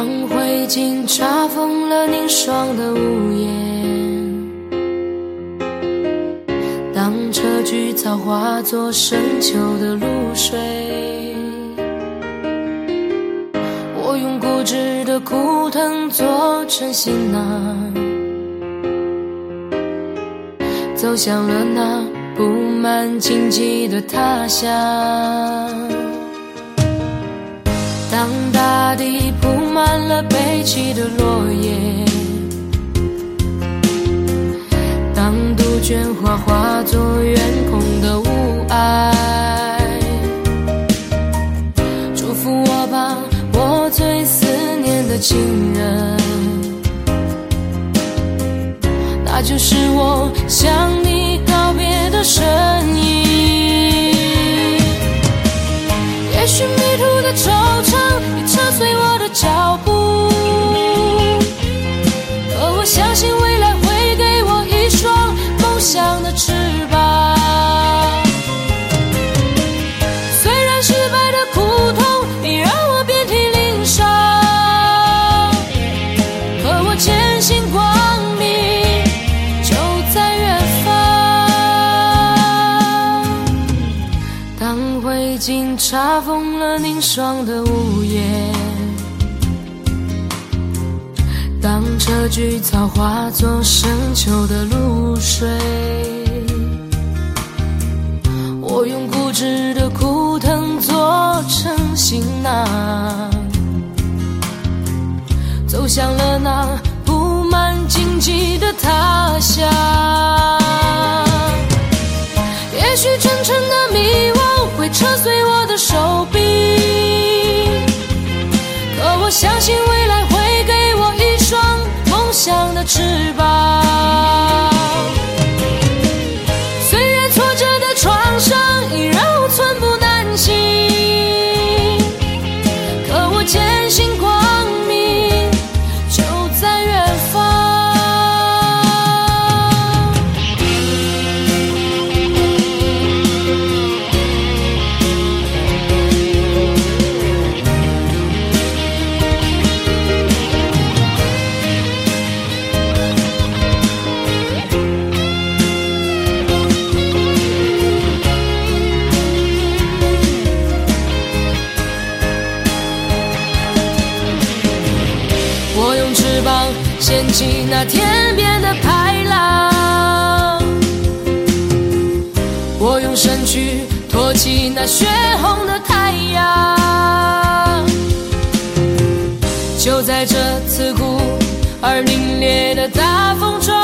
当灰烬查封了凝霜的屋檐。当车菊草化作深秋的露水，我用固执的枯藤做成行囊，走向了那布满荆棘的他乡。当大地铺满了悲泣的落叶。当杜鹃花化作远空的雾霭，祝福我吧，我最思念的亲人，那就是我想你的惆怅已扯碎我的脚步，可我相信未来会给我一双梦。想的翅膀查封了凝霜的屋檐。当车菊草化作深秋的露水，我用固执的枯藤做成行囊，走向了那会扯碎我的手臂，可我相信掀起那天边的排浪，我用身躯托起那血红的太阳。就在这刺骨而凛冽的大风中。